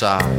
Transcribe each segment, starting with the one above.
pensar.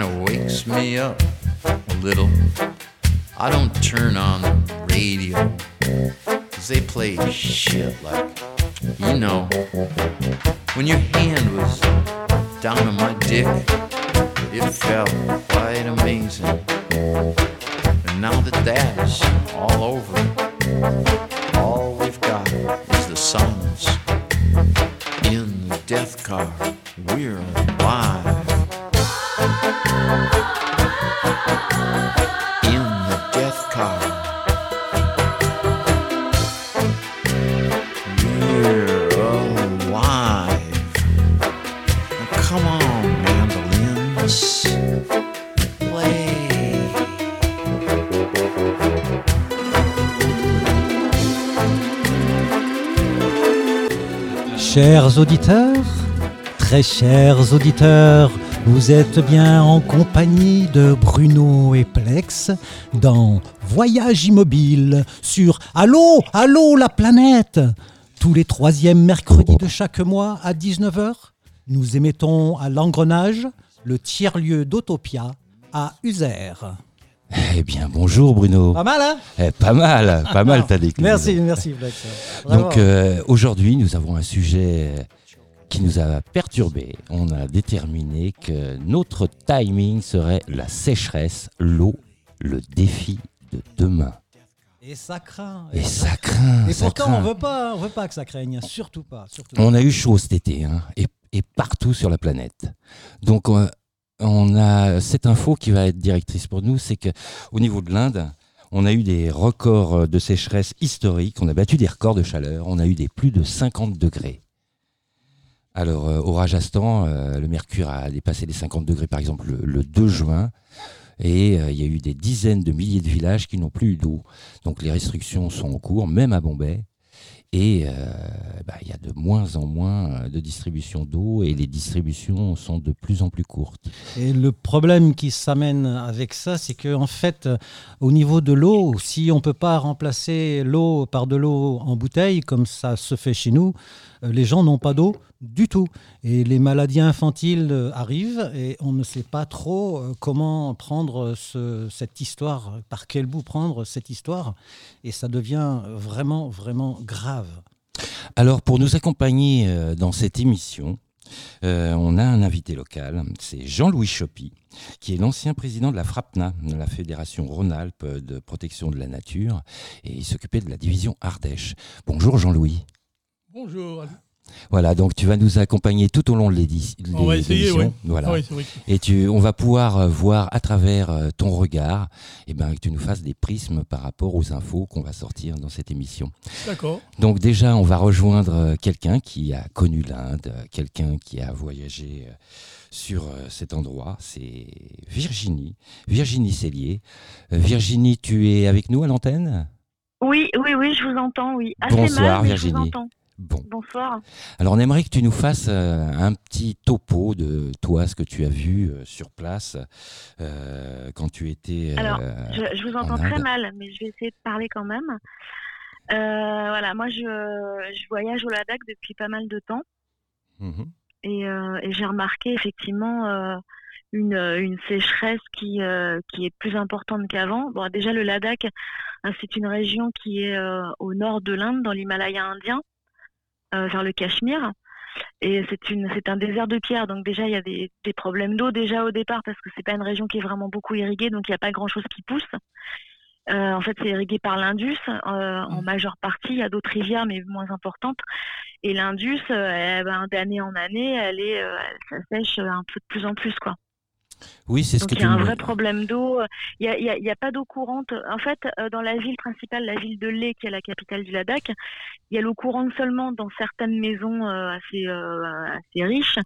Kind of wakes me up a little. I don't turn on the radio, cause they play shit like, you know, when your hand was down on my dick, it felt quite amazing. And now that that is all over, all we've got is the silence in the death car. We're alive. Chers auditeurs, très chers auditeurs, vous êtes bien en compagnie de Bruno et Plex dans Voyage immobile sur Allô, allô la planète Tous les troisièmes mercredis de chaque mois à 19h, nous émettons à l'engrenage le tiers-lieu d'Autopia à Uzer. Eh bien, bonjour Bruno. Pas mal, hein Eh, pas mal, pas mal ta déclinaison. Merci, merci. Donc euh, aujourd'hui, nous avons un sujet qui nous a perturbé. On a déterminé que notre timing serait la sécheresse, l'eau, le défi de demain. Et ça craint. Et ça craint, Et ça pourtant, craint. on veut pas, on veut pas que ça craigne, surtout pas. Surtout pas. On a eu chaud cet été, hein, et, et partout sur la planète. Donc, on a cette info qui va être directrice pour nous, c'est que au niveau de l'Inde, on a eu des records de sécheresse historiques, on a battu des records de chaleur, on a eu des plus de 50 degrés. Alors, euh, au Rajasthan, euh, le mercure a dépassé les 50 degrés, par exemple, le, le 2 juin. Et euh, il y a eu des dizaines de milliers de villages qui n'ont plus eu d'eau. Donc les restrictions sont en cours, même à Bombay. Et euh, bah, il y a de moins en moins euh, de distribution d'eau et les distributions sont de plus en plus courtes. Et le problème qui s'amène avec ça, c'est que en fait, euh, au niveau de l'eau, si on ne peut pas remplacer l'eau par de l'eau en bouteille, comme ça se fait chez nous, les gens n'ont pas d'eau du tout. Et les maladies infantiles euh, arrivent et on ne sait pas trop euh, comment prendre ce- cette histoire, par quel bout prendre cette histoire. Et ça devient vraiment, vraiment grave. Alors pour nous accompagner euh, dans cette émission, euh, on a un invité local, c'est Jean-Louis Choppy, qui est l'ancien président de la FRAPNA, de la Fédération Rhône-Alpes de protection de la nature, et il s'occupait de la division Ardèche. Bonjour Jean-Louis. Bonjour. Voilà, donc tu vas nous accompagner tout au long de l'édi- On va l'é- essayer, l'émission. ouais. Voilà. Que- Et tu, on va pouvoir euh, voir à travers euh, ton regard, et ben, que tu nous fasses des prismes par rapport aux infos qu'on va sortir dans cette émission. D'accord. Donc déjà, on va rejoindre euh, quelqu'un qui a connu l'Inde, quelqu'un qui a voyagé sur cet endroit. C'est Virginie, Virginie Cellier. Virginie, tu es avec nous à l'antenne? Oui, oui, oui, je vous entends, oui. Assez Bonsoir, mal, mais je Virginie. vous entends. Bon. Bonsoir. Alors on aimerait que tu nous fasses euh, un petit topo de toi, ce que tu as vu euh, sur place euh, quand tu étais... euh, Alors, Je, je vous entends en très mal, mais je vais essayer de parler quand même. Euh, voilà, moi, je, je voyage au Ladakh depuis pas mal de temps mhm. et, et j'ai remarqué effectivement une, une sécheresse qui, qui est plus importante qu'avant. Bon, déjà, le Ladakh, hein, c'est une région qui est au nord de l'Inde, dans l'Himalaya indien, vers le Cachemire. Et c'est une, c'est un désert de pierre, donc déjà il y a des, des problèmes d'eau déjà au départ parce que c'est pas une région qui est vraiment beaucoup irriguée, donc il n'y a pas grand chose qui pousse. Euh, en fait, c'est irrigué par l'Indus euh, en mmh. majeure partie. Il y a d'autres rivières, mais moins importantes. Et l'Indus, euh, eh ben, d'année en année, elle est, ça sèche un peu de plus en plus, quoi. Oui, c'est ce que tu Il y a un vrai problème d'eau. Il n'y a, a, pas d'eau courante. En fait, dans la ville principale, la ville de Leh, qui est la capitale du Ladakh, il y a l'eau courante seulement dans certaines maisons assez, assez riches.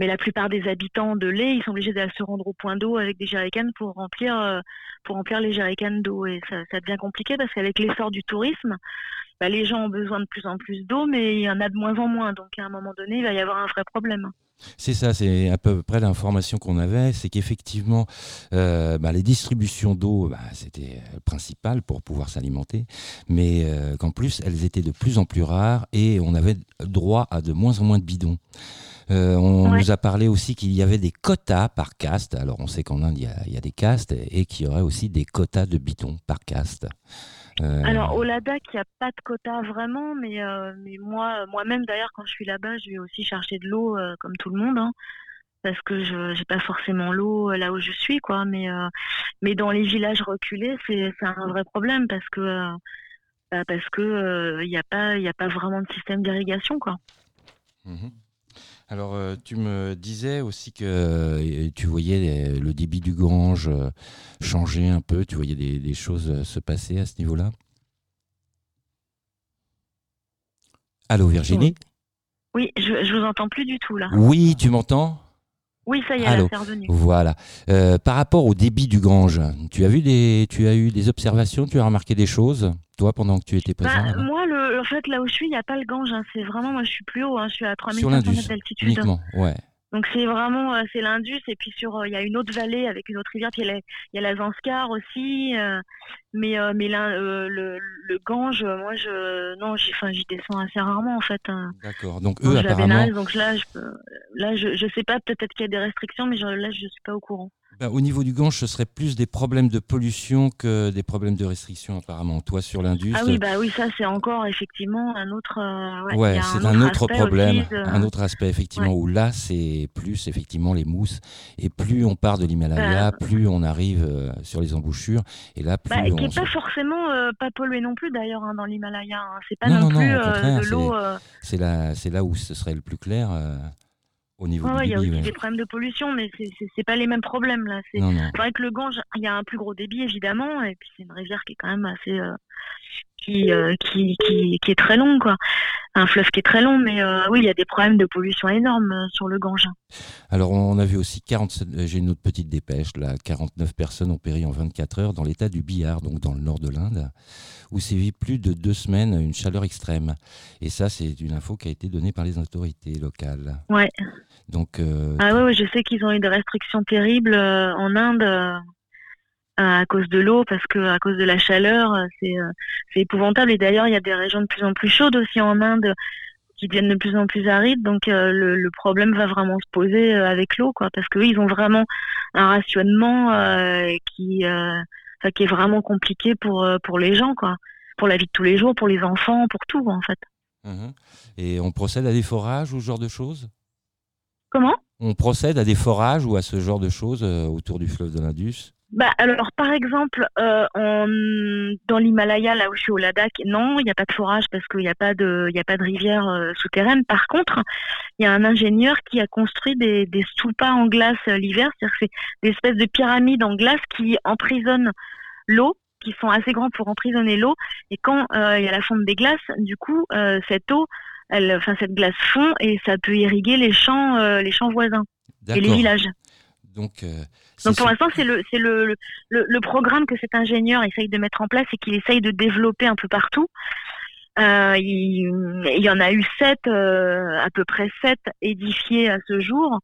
Mais la plupart des habitants de lait, ils sont obligés de se rendre au point d'eau avec des jerrycans pour remplir, euh, pour remplir les jerrycans d'eau. Et ça, ça, devient compliqué parce qu'avec l'essor du tourisme, bah, les gens ont besoin de plus en plus d'eau, mais il y en a de moins en moins. Donc à un moment donné, il va y avoir un vrai problème. C'est ça, c'est à peu près l'information qu'on avait, c'est qu'effectivement, euh, bah, les distributions d'eau, bah, c'était principal pour pouvoir s'alimenter, mais euh, qu'en plus, elles étaient de plus en plus rares et on avait droit à de moins en moins de bidons. Euh, on nous a parlé aussi qu'il y avait des quotas par caste. Alors on sait qu'en Inde, il y, a, des castes et qu'il y aurait aussi des quotas de bidons par caste. Euh, Alors au Ladakh, il n'y a pas de quotas vraiment, mais, euh, mais moi, moi-même d'ailleurs, quand je suis là-bas, je vais aussi chercher de l'eau comme tout le monde. Hein, parce que je n'ai pas forcément l'eau là où je suis, quoi. Mais, mais dans les villages reculés, c'est un vrai problème parce que bah, parce que il n'y a pas il a pas vraiment de système d'irrigation, quoi. Mmh alors, euh, tu me disais aussi que euh, tu voyais le débit du Gange euh, changer un peu, tu voyais des, choses se passer à ce niveau-là? Allô, Virginie? Oui, je, ne vous entends plus du tout là. Oui, tu m'entends? Oui, ça y est, c'est revenu. Voilà. par rapport au débit du Gange, tu as vu des, tu as eu des observations, tu as remarqué des choses toi, pendant que tu étais bah, présent Moi, le, en fait, là où je suis, il n'y a pas le Gange. Hein. C'est vraiment, moi, je suis plus haut. Hein. Je suis à 3500 mètres d'altitude. Uniquement, ouais. Donc c'est vraiment euh, c'est l'Indus et puis sur euh, il y a une autre vallée avec une autre rivière puis il y a la, Zanskar aussi euh, mais mais le, le Gange moi je non j'y enfin j'y descends assez rarement en fait. Hein. D'accord. Donc eux apparemment donc là je là je, je sais pas peut-être qu'il y a des restrictions mais là je suis pas au courant. Ben, au niveau du Gange, ce serait plus des problèmes de pollution que des problèmes de restriction, apparemment. Toi, sur l'Indus. Ah oui, bah oui, ça, c'est encore effectivement un autre. Euh, ouais, c'est un, autre, problème, un autre aspect, effectivement, où là, c'est plus, effectivement, les mousses. Et plus on part de l'Himalaya, bah, plus on arrive euh, sur les embouchures. Et là, plus. Bah, on qui n'est pas forcément euh, pas pollué non plus, d'ailleurs, hein, dans l'Himalaya. Hein. C'est pas non, plus de l'eau. C'est là, là où ce serait le plus clair niveau Il y a aussi des problèmes de pollution, mais c'est pas les mêmes problèmes là. C'est vrai que le Gange, il y a un plus gros débit évidemment, et puis c'est une rivière qui est quand même assez euh, euh, qui, qui, qui, est très long quoi. Un fleuve qui est très long, mais euh, oui, il y a des problèmes de pollution énormes sur le Gange. Alors on a vu aussi 47, j'ai une autre petite dépêche là, 49 personnes ont péri en 24 heures dans l'état du Bihar, donc dans le nord de l'Inde où sévit plus de deux semaines une chaleur extrême. Et ça, c'est une info qui a été donnée par les autorités locales. Ouais. Donc, euh, ah ouais, je sais qu'ils ont eu des restrictions terribles euh, en Inde euh, à cause de l'eau, parce que à cause de la chaleur, c'est épouvantable. Et d'ailleurs, il y a des régions de plus en plus chaudes aussi en Inde qui deviennent de plus en plus arides. Donc le, problème va vraiment se poser avec l'eau, quoi, parce qu'eux, ils ont vraiment un rationnement qui qui est vraiment compliqué pour, pour les gens, quoi. Pour la vie de tous les jours, pour les enfants, pour tout, en fait. Mhm. Et on procède à des forages ou ce genre de choses? Comment? On procède à des forages ou à ce genre de choses euh, autour du fleuve de l'Indus? Bah, alors, par exemple, euh, dans l'Himalaya, là où je suis au Ladakh, non, il n'y a pas de forage parce qu'il n'y a pas de, il a pas de rivière euh, souterraine. Par contre, il y a un ingénieur qui a construit des, des stupas en glace euh, l'hiver, c'est-à-dire que c'est des espèces de pyramides en glace qui emprisonnent l'eau, qui sont assez grands pour emprisonner l'eau. Et quand il y a la fonte des glaces, du coup, cette eau, elle, enfin cette glace fond et ça peut irriguer les champs, les champs voisins et les villages. Donc, euh, Donc pour l'instant, c'est le, le, le, le, programme que cet ingénieur essaye de mettre en place et qu'il essaye de développer un peu partout. Euh, il, il, y en a eu sept, euh, à peu près sept édifiés à ce jour.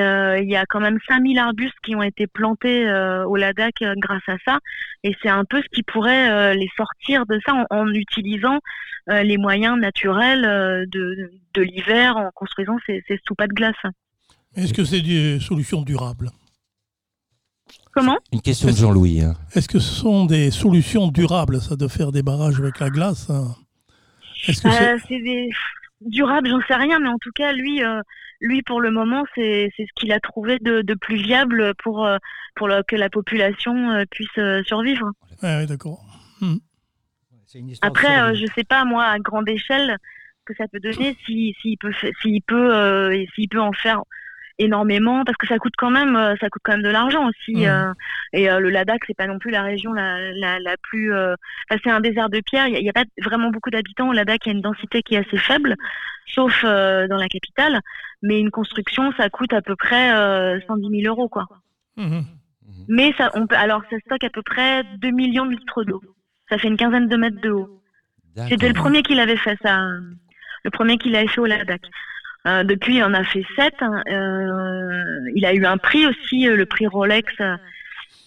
Euh, il y a quand même 5000 arbustes qui ont été plantés euh, au Ladakh grâce à ça. Et c'est un peu ce qui pourrait les sortir de ça en, en utilisant les moyens naturels de, de l'hiver en construisant ces, ces soupas de glace. Est-ce que c'est des solutions durables? Comment? Une question de Jean-Louis. hein. Est-ce que ce sont des solutions durables, ça, de faire des barrages avec la glace hein? Est-ce que c'est- Euh, C'est des durables, j'en sais rien, mais en tout cas, lui, euh, lui pour le moment, c'est c'est ce qu'il a trouvé de, de plus viable pour, euh, pour le- que la population euh, puisse euh, survivre. Ouais, ouais, d'accord. Histoire Après, euh, je sais pas moi à grande échelle ce que ça peut donner, si s'il peut s'il peut euh, s'il peut en faire énormément, parce que ça coûte quand même euh, ça coûte quand même de l'argent aussi. Mhm. euh, et euh, le Ladakh c'est pas non plus la région la la, la plus, euh, c'est un désert de pierre. Il y, a- a pas vraiment beaucoup d'habitants. Au Ladakh il y a une densité qui est assez faible, sauf euh, dans la capitale. Mais une construction ça coûte à peu près euh, 110 000 euros quoi. Mhm. Mais ça, on peut, alors ça stocke à peu près 2 millions de litres d'eau. Ça fait une quinzaine de mètres de haut. C'était le premier qu'il avait fait ça, le premier qu'il avait fait au Ladakh. Euh, depuis, il en a fait sept. hein. Euh, il a eu un prix aussi, euh, le prix Rolex, euh,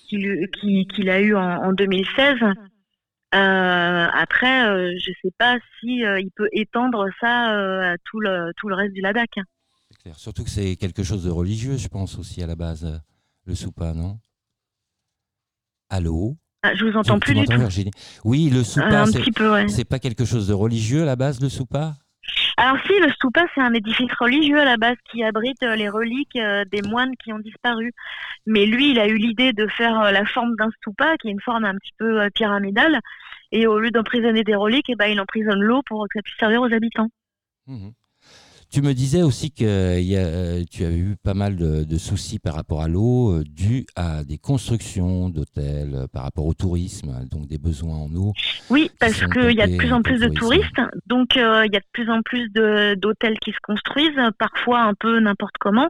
qu'il qui- qu'il a eu en, en 2016. Euh, après, je sais pas si il peut étendre ça à tout le tout le reste du Ladakh. hein. Clair. Surtout que c'est quelque chose de religieux, je pense aussi à la base, le soupa, non? Allô? Ah, je vous entends Tu- plus tu du tout. Virginie? Oui, le soupa, ouais. c'est pas quelque chose de religieux à la base, le soupa? Alors si, le stupa, c'est un édifice religieux à la base qui abrite euh, les reliques euh, des moines qui ont disparu. Mais lui, il a eu l'idée de faire euh, la forme d'un stupa, qui est une forme un petit peu pyramidale. Et au lieu d'emprisonner des reliques, eh ben, il emprisonne l'eau pour que ça puisse servir aux habitants. Mhm. Tu me disais aussi que euh, y a, euh, tu avais eu pas mal de, de soucis par rapport à l'eau, euh, dû à des constructions d'hôtels, par rapport au tourisme, donc des besoins en eau. Oui, parce qu'il y a de plus en plus de tourisme. touristes, donc euh, il y a de plus en plus d'hôtels qui se construisent, parfois un peu n'importe comment.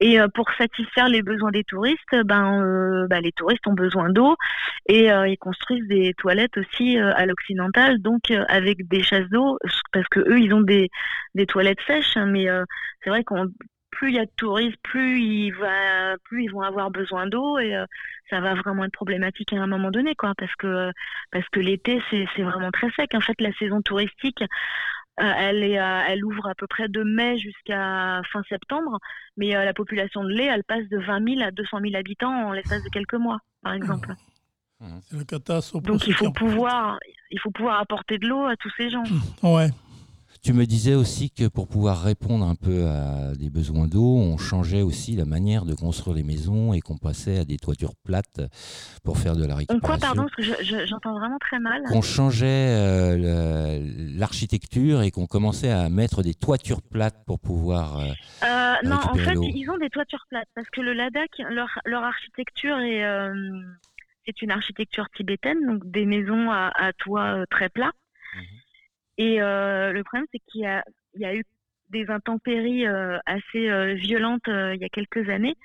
Et euh, pour satisfaire les besoins des touristes, ben, euh, bah, les touristes ont besoin d'eau et euh, ils construisent des toilettes aussi à l'occidental, donc avec des chasses d'eau, parce que eux ils ont des, des toilettes sèches, hein, mais c'est vrai qu'on plus il y a de touristes, plus ils, plus ils vont avoir besoin d'eau et ça va vraiment être problématique à un moment donné, quoi, parce que parce que l'été c'est vraiment très sec. En fait, la saison touristique, elle est à- elle ouvre à peu près de mai jusqu'à fin septembre, mais euh, la population de lait, elle passe de 20 000 à 200 000 habitants en l'espace de quelques mois, par exemple. C'est la catastrophe. pour Donc il faut en- pouvoir il faut pouvoir apporter de l'eau à tous ces gens. Ouais. Tu me disais aussi que pour pouvoir répondre un peu à des besoins d'eau, on changeait aussi la manière de construire les maisons et qu'on passait à des toitures plates pour faire de la On récupération. quoi, pardon, parce que je- je- j'entends vraiment très mal. qu'on changeait euh, l'architecture et qu'on commençait à mettre des toitures plates pour pouvoir. euh, Euh, non, en fait, ils ont des toitures plates parce que le Ladakh, leur, leur architecture est, euh, c'est une architecture tibétaine, donc des maisons à, à toit euh, très plat. Et euh, le problème, c'est qu'il y y a eu des intempéries euh, assez euh, violentes il y a quelques années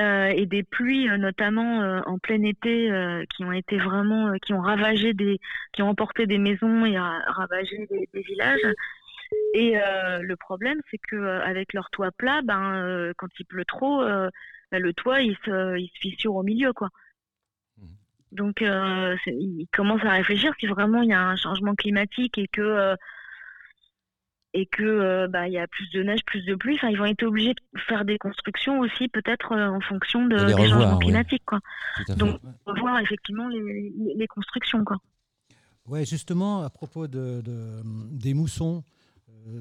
et des pluies, notamment en plein été, qui ont été vraiment, qui ont ravagé des, qui ont emporté des maisons et ra- ravagé des, villages. Et le problème, c'est que avec leur toit plat, ben, quand il pleut trop, ben, le toit il se, il se fissure au milieu, quoi. Donc, euh, ils commencent à réfléchir si vraiment il y a un changement climatique et que euh, et que euh, bah, il y a plus de neige, plus de pluie. Enfin, ils vont être obligés de faire des constructions aussi, peut-être euh, en fonction de, des revoir, changements ouais. climatiques, quoi. Donc, Revoir effectivement les, les, les constructions, quoi. Ouais, justement, à propos de, de- des moussons, euh,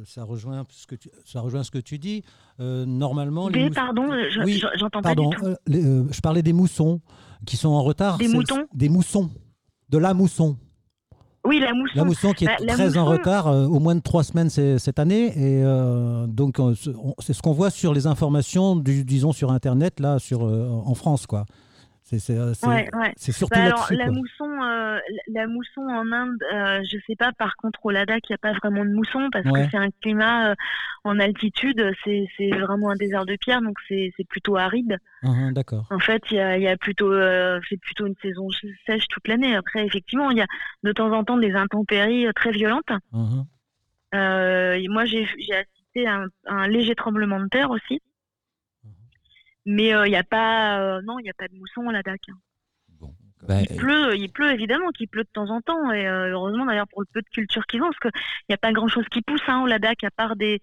ça, rejoint ce que tu, ça rejoint ce que tu dis. Euh, normalement, les pardon, je- Oui, je- j'entends pas Pardon, du tout. euh, les, euh, je parlais des moussons qui sont en retard. Des moutons Des moussons. De la mousson. Oui, la mousson. La mousson qui est Bah, la très en mousson- retard, euh, au moins de trois semaines cette année. Et euh, donc, euh, ce- on- c'est ce qu'on voit sur les informations, du, disons, sur Internet, là, sur, euh, en France, quoi. C'est euh, c'est- Ouais, ouais. c'est surtout Bah alors, la mousson, euh, la mousson en Inde, euh, je sais pas. Par contre, au Ladakh, il n'y a pas vraiment de mousson parce Ouais. que c'est un climat euh, en altitude. C'est vraiment un désert de pierre, donc c'est plutôt aride. Ah, D'accord. En fait, il y a, il y a plutôt, c'est plutôt une saison sèche toute l'année. Après, effectivement, il y a de temps en temps des intempéries très violentes. Et moi, j'ai j'ai assisté à un, à un léger tremblement de terre aussi. Mais euh, il n'y a pas, euh, non, il n'y a pas de mousson au Ladakh. Bon. Ben, Il pleut, il pleut évidemment qu'il pleut de temps en temps et euh, heureusement d'ailleurs pour le peu de culture qu'ils ont parce qu'il n'y a pas grand chose qui pousse hein, au Ladakh à part des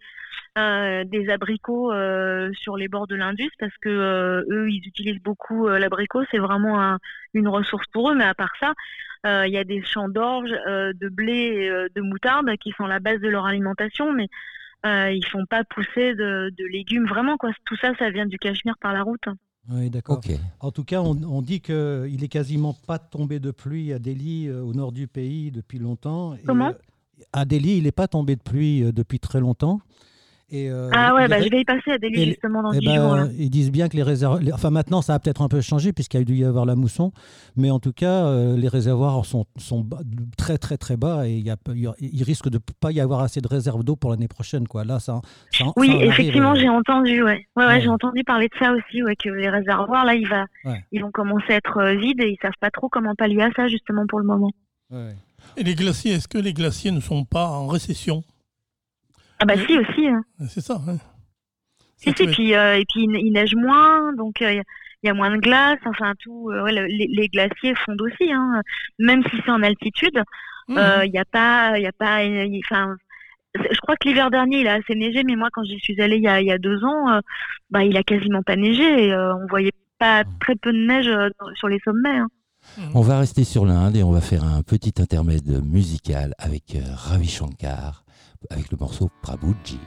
euh, des abricots euh, sur les bords de l'Indus parce que euh, eux ils utilisent beaucoup euh, l'abricot c'est vraiment un- une ressource pour eux mais à part ça euh, il y a des champs d'orge, euh, de blé, et, euh, de moutarde qui sont la base de leur alimentation mais euh, ils font pas pousser de, de légumes vraiment quoi tout ça ça vient du Cachemire par la route. Oui, d'accord. En tout cas, on, on dit qu'il est quasiment pas tombé de pluie à Delhi, euh, au nord du pays, depuis longtemps. Et, Comment? euh, À Delhi, il n'est pas tombé de pluie euh, depuis très longtemps. Et, euh, Ah ouais bah je vais y passer à Delhi justement dans eh 10 ben, jours là. ils disent bien que les réservoirs. Enfin, maintenant, ça a peut-être un peu changé, puisqu'il y a dû y avoir la mousson. Mais en tout cas, euh, les réservoirs sont, sont bas- très, très, très bas. Et il, y a, il y a- il risque de pas y avoir assez de réserves d'eau pour l'année prochaine. Quoi. Là, ça, ça, Oui, ça effectivement, euh, j'ai entendu, ouais. Ouais, ouais, Ouais. j'ai entendu parler de ça aussi, ouais, que les réservoirs, là, ils, va, Ouais. ils vont commencer à être euh, vides et ils savent pas trop comment pallier à ça, justement, pour le moment. ouais. Et les glaciers, est-ce que les glaciers ne sont pas en récession? Ah bah si, aussi. Hein. C'est ça. Si, si, être- puis, euh, et puis il, il neige moins, donc euh, il y a- il y a moins de glace, enfin tout. euh, ouais, le- les, les glaciers fondent aussi, hein. Même si c'est en altitude, euh, il n'y a pas... il Y a pas enfin, je crois que l'hiver dernier, il a assez neigé, mais moi, quand j'y suis allée il y a, il y a deux ans, euh, bah, il a quasiment pas neigé. Et, euh, on voyait pas très peu de neige euh, sur les sommets. hein. On va rester sur l'Inde et on va faire un petit intermède musical avec Ravi Shankar, avec le morceau Prabhuji.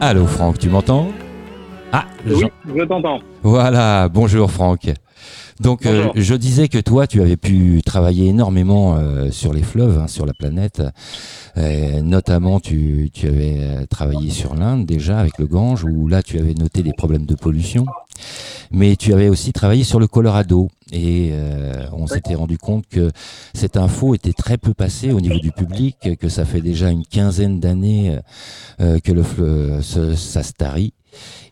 Allô Franck, tu m'entends? Ah, Oui, je t'entends. voilà, bonjour Franck. Donc euh, je disais que toi tu avais pu travailler énormément euh, sur les fleuves, hein, sur la planète. Euh, notamment tu, tu avais euh, travaillé sur l'Inde déjà avec le Gange où là tu avais noté des problèmes de pollution. Mais tu avais aussi travaillé sur le Colorado et euh, on s'était rendu compte que cette info était très peu passée au niveau du public, que ça fait déjà une quinzaine d'années euh, que le fleuve ça se tarit.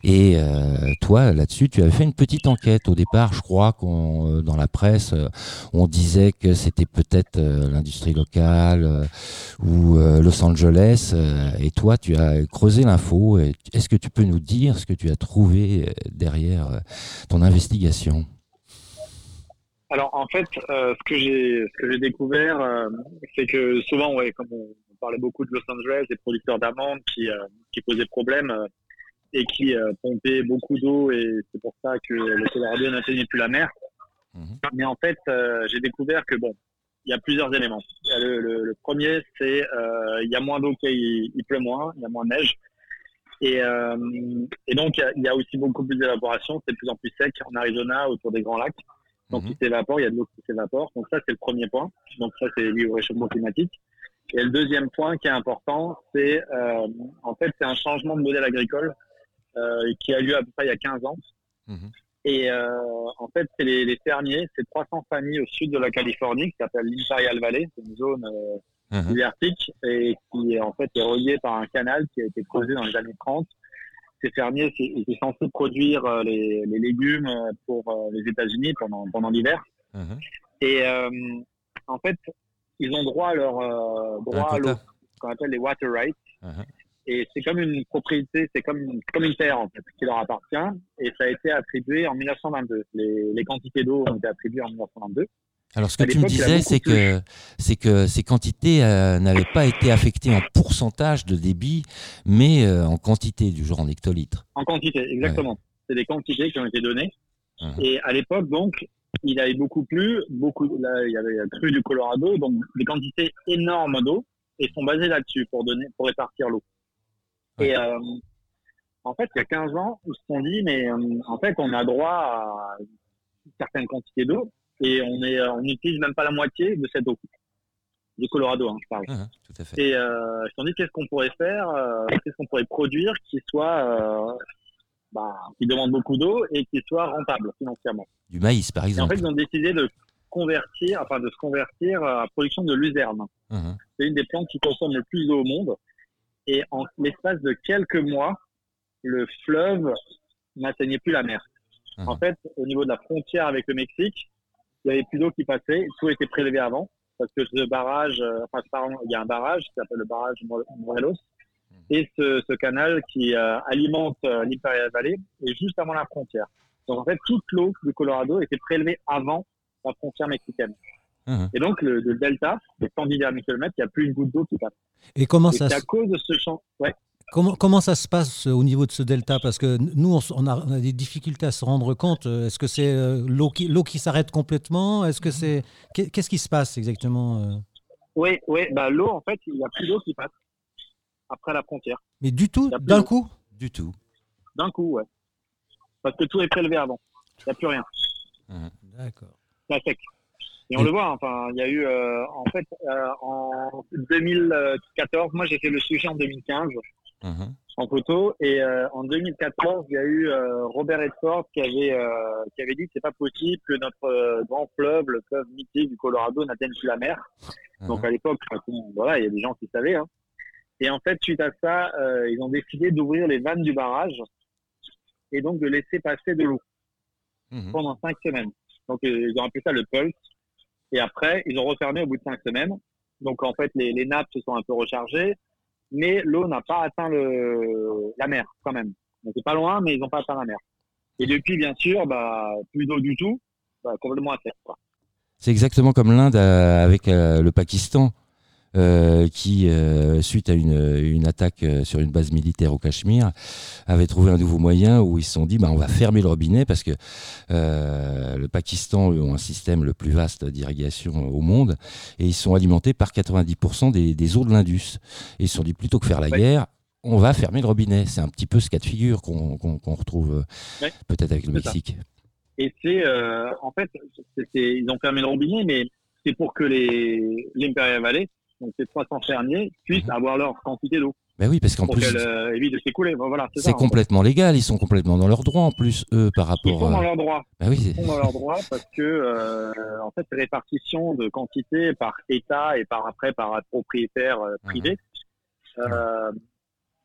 Et euh, toi, là-dessus, tu avais fait une petite enquête. Au départ, je crois qu'on euh, dans la presse, euh, on disait que c'était peut-être l'industrie locale ou Los Angeles. et toi, tu as creusé l'info. Est-ce que tu peux nous dire ce que tu as trouvé derrière ton investigation? Alors en fait, ce que j'ai découvert, c'est que souvent, comme on, parlait beaucoup de Los Angeles, des producteurs d'amandes qui posaient problème et qui euh, pompaient beaucoup d'eau et c'est pour ça que le Colorado n'atteignait plus la mer. Mhm. Mais en fait, euh, j'ai découvert que bon, il y a plusieurs éléments. Le, le- le premier, c'est euh, il y a moins d'eau qu'il il pleut moins, il y a moins de neige. Et, euh, et donc, il y a- il y, a aussi beaucoup plus d'évaporation, c'est de plus en plus sec en Arizona, autour des grands lacs. Donc, Mhm. il s'évapore, il y a de l'eau qui s'évapore. Donc, ça, c'est le premier point. Donc, ça, c'est lié au réchauffement climatique. Et le deuxième point qui est important, c'est euh, en fait, c'est un changement de modèle agricole qui a lieu à peu près il y a 15 ans. Mhm. Et euh, en fait, c'est les, les fermiers, c'est 300 familles au sud de la Californie qui s'appelle l'Imperial Valley, c'est une zone euh, Mhm. désertique et qui en fait est reliée par un canal qui a été creusé dans les années 30. Ces fermiers étaient censés produire euh, les, les légumes euh, pour euh, les États-Unis pendant, pendant l'hiver. Mhm. Et euh, en fait, ils ont droit à leur euh, droit à l'eau, qu'on appelle les water rights. Et c'est comme une propriété, c'est comme, une- comme une terre en fait, qui leur appartient. Et ça a été attribué en 1922. Les, les quantités d'eau ont été attribuées en 1922. Alors, ce que tu me disais, c'est que, c'est que ces quantités euh, n'avaient pas été affectées en pourcentage de débit, mais euh, en quantité, du genre en hectolitres. En quantité, exactement. C'est des quantités qui ont été données. Mhm. Et à l'époque, donc, il avait beaucoup plu, beaucoup, là, il y avait un cru du Colorado, donc des quantités énormes d'eau, et sont basées là-dessus pour donner, pour répartir l'eau. Ouais. Et euh, en fait, il y a 15 ans, ils se sont dit, mais euh, en fait, on a droit à certaines quantités d'eau, et on est, on n'utilise même pas la moitié de cette eau du Colorado, hein, je parle. Mhm, tout à fait. Et euh, ils se sont dit qu'est-ce qu'on pourrait faire, euh, qu'est-ce qu'on pourrait produire qui soit, euh, bah, qui demande beaucoup d'eau et qui soit rentable financièrement. Du maïs, par Et en exemple. fait, ils ont décidé de convertir, enfin de se convertir à la production de luzerne. C'est une des plantes qui consomme le plus d'eau au monde. Et en l'espace de quelques mois, le fleuve n'atteignait plus la mer. Mhm. En fait, au niveau de la frontière avec le Mexique, il y avait plus d'eau qui passait, tout était prélevé avant, parce que ce barrage, euh, enfin, pardon, il y a un barrage qui s'appelle le barrage Mo- Morelos, et ce, ce canal qui euh, alimente euh, l'Imperial Valley est juste avant la frontière. Donc en fait, toute l'eau du Colorado était prélevée avant la frontière mexicaine. Mhm. Et donc le, le delta, de 110 kilomètres, il n'y a plus une goutte d'eau qui passe. Et comment Et ça, à se- cause de ce champ. Ouais. comment, comment ça se passe euh, au niveau de ce delta? Parce que nous, on, a, on a des difficultés à se rendre compte. Euh, Est-ce que c'est euh, l'eau qui, l'eau qui s'arrête complètement? Est-ce que c'est qu'est- Qu'est-ce qui se passe exactement Oui, oui, bah l'eau, en fait, il n'y a plus d'eau qui passe après la frontière. Mais du tout, d'un coup? Du tout. D'un coup, ouais. Parce que tout est prélevé avant. Il n'y a plus rien. D'accord. C'est à sec. Et on le voit, enfin, il y a eu, euh, en fait, euh, en 2014, moi j'ai fait le sujet en 2015 Mhm. en photo, et euh, en 2014, il y a eu euh, Robert Redford qui avait, euh, qui avait dit que c'est pas possible que notre euh, grand fleuve, le fleuve mythique du Colorado, n'atteigne plus la mer. Donc Mhm. à l'époque, voilà, il y a des gens qui savaient. Hein. Et en fait, suite à ça, euh, ils ont décidé d'ouvrir les vannes du barrage et donc de laisser passer de l'eau Mhm. pendant cinq semaines. Donc ils ont appelé ça le pulse. Et après, ils ont refermé au bout de cinq semaines. Donc en fait, les, les nappes se sont un peu rechargées, mais l'eau n'a pas atteint le, la mer quand même. Donc c'est pas loin, mais ils n'ont pas atteint la mer. Et depuis, bien sûr, bah, plus d'eau du tout, bah, complètement à quoi. C'est exactement comme l'Inde euh, avec euh, le Pakistan, euh, qui, euh, suite à une, une attaque euh, sur une base militaire au Cachemire, avait trouvé un nouveau moyen où ils se sont dit bah, on va fermer le robinet parce que euh, le Pakistan eux, ont un système le plus vaste d'irrigation au monde et ils sont alimentés par 90% des, des eaux de l'Indus. Et ils se sont dit plutôt que faire la Ouais. guerre, on va fermer le robinet. C'est un petit peu ce cas de figure qu'on retrouve Ouais. peut-être avec le ça. Mexique. Et c'est, en fait, ils ont fermé le robinet, mais c'est pour que les l'Imperial Valley, donc ces 300 fermiers, puissent Mhm. avoir leur quantité d'eau Ben oui, parce qu'en plus, euh, de s'écouler. Voilà, c'est en fait. complètement légal, ils sont complètement dans leurs droits en plus, eux, par Ils rapport. sont dans euh, leur droit. bah oui, Ils sont dans leur droit parce que, euh, en fait, répartition de quantité par État et par après par propriétaire euh, privé. Euh,